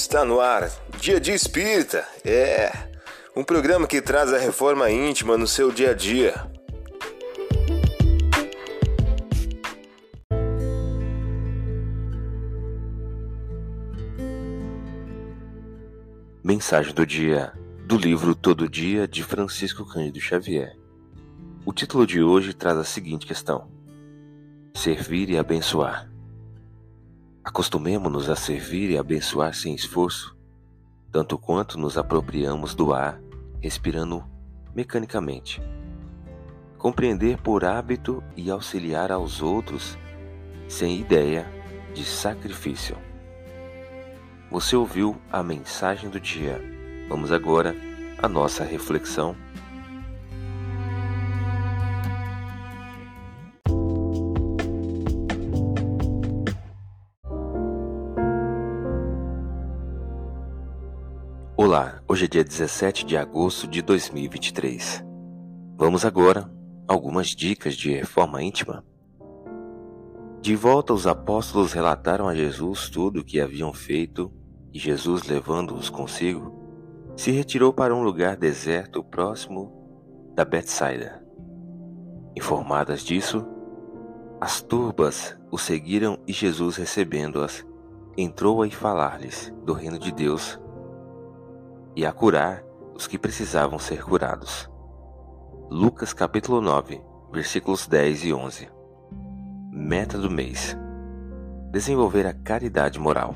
Está no ar, Dia de Espírita. É um programa que traz a reforma íntima no seu dia a dia. Mensagem do dia do livro Todo Dia de Francisco Cândido Xavier. O título de hoje traz a seguinte questão: Servir e abençoar. Acostumemo-nos a servir e abençoar sem esforço, tanto quanto nos apropriamos do ar, respirando mecanicamente. Compreender por hábito e auxiliar aos outros sem ideia de sacrifício. Você ouviu a mensagem do dia. Vamos agora à nossa reflexão Olá, hoje é dia 17 de agosto de 2023. Vamos agora algumas dicas de reforma íntima. De volta, os apóstolos relataram a Jesus tudo o que haviam feito e Jesus, levando-os consigo, se retirou para um lugar deserto próximo da Betsaida. Informadas disso, as turbas o seguiram e Jesus, recebendo-as, entrou a falar-lhes do reino de Deus e a curar os que precisavam ser curados. Lucas capítulo 9, versículos 10 e 11. Meta do mês: desenvolver a caridade moral.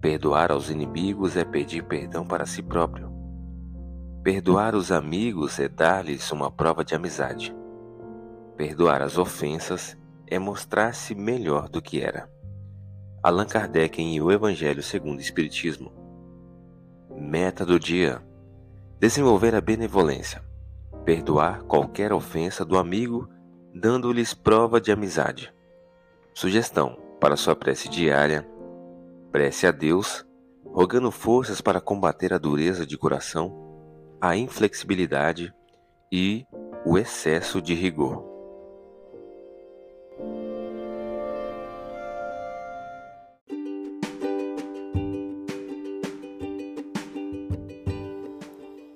Perdoar aos inimigos é pedir perdão para si próprio. Perdoar os amigos é dar-lhes uma prova de amizade. Perdoar as ofensas é mostrar-se melhor do que era. Allan Kardec em O Evangelho segundo o Espiritismo, Meta do dia: desenvolver a benevolência, perdoar qualquer ofensa do amigo, dando-lhes prova de amizade. Sugestão para sua prece diária: prece a Deus, rogando forças para combater a dureza de coração, a inflexibilidade e o excesso de rigor.